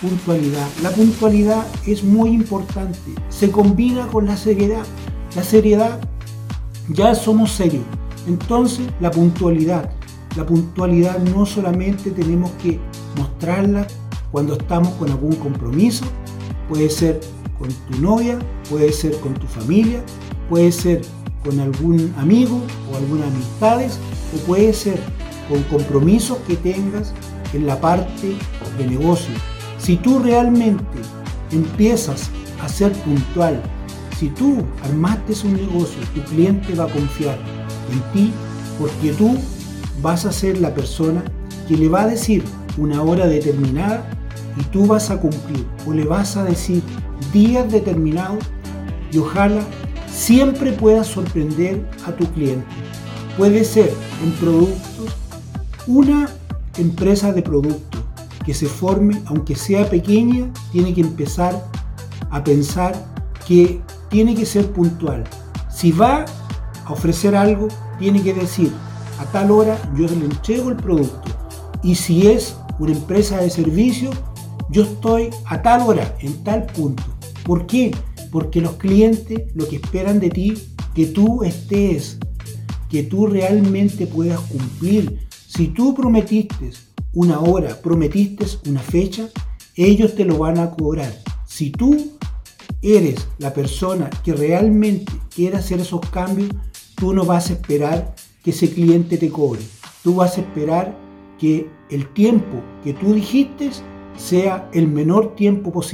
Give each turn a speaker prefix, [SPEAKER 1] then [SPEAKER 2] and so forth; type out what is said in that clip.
[SPEAKER 1] puntualidad. La puntualidad es muy importante. Se combina con la seriedad. La seriedad, ya somos serios. Entonces, la puntualidad. La puntualidad no solamente tenemos que mostrarla cuando estamos con algún compromiso, puede ser con tu novia, puede ser con tu familia, puede ser con algún amigo o algunas amistades, o puede ser con compromisos que tengas en la parte de negocio. Si tú realmente empiezas a ser puntual, si tú armaste un negocio, tu cliente va a confiar en ti porque tú vas a ser la persona que le va a decir una hora determinada y tú vas a cumplir o le vas a decir días determinados y ojalá siempre puedas sorprender a tu cliente. Puede ser en productos, una empresa de productos que se forme, aunque sea pequeña, tiene que empezar a pensar que tiene que ser puntual. Si va a ofrecer algo, tiene que decir, a tal hora yo le entrego el producto. Y si es una empresa de servicio, yo estoy a tal hora, en tal punto. ¿Por qué? Porque los clientes lo que esperan de ti, que tú estés, que tú realmente puedas cumplir. Si tú prometiste una hora, prometiste una fecha, ellos te lo van a cobrar. Si tú eres la persona que realmente quiere hacer esos cambios, tú no vas a esperar que ese cliente te cobre. Tú vas a esperar que el tiempo que tú dijiste sea el menor tiempo posible.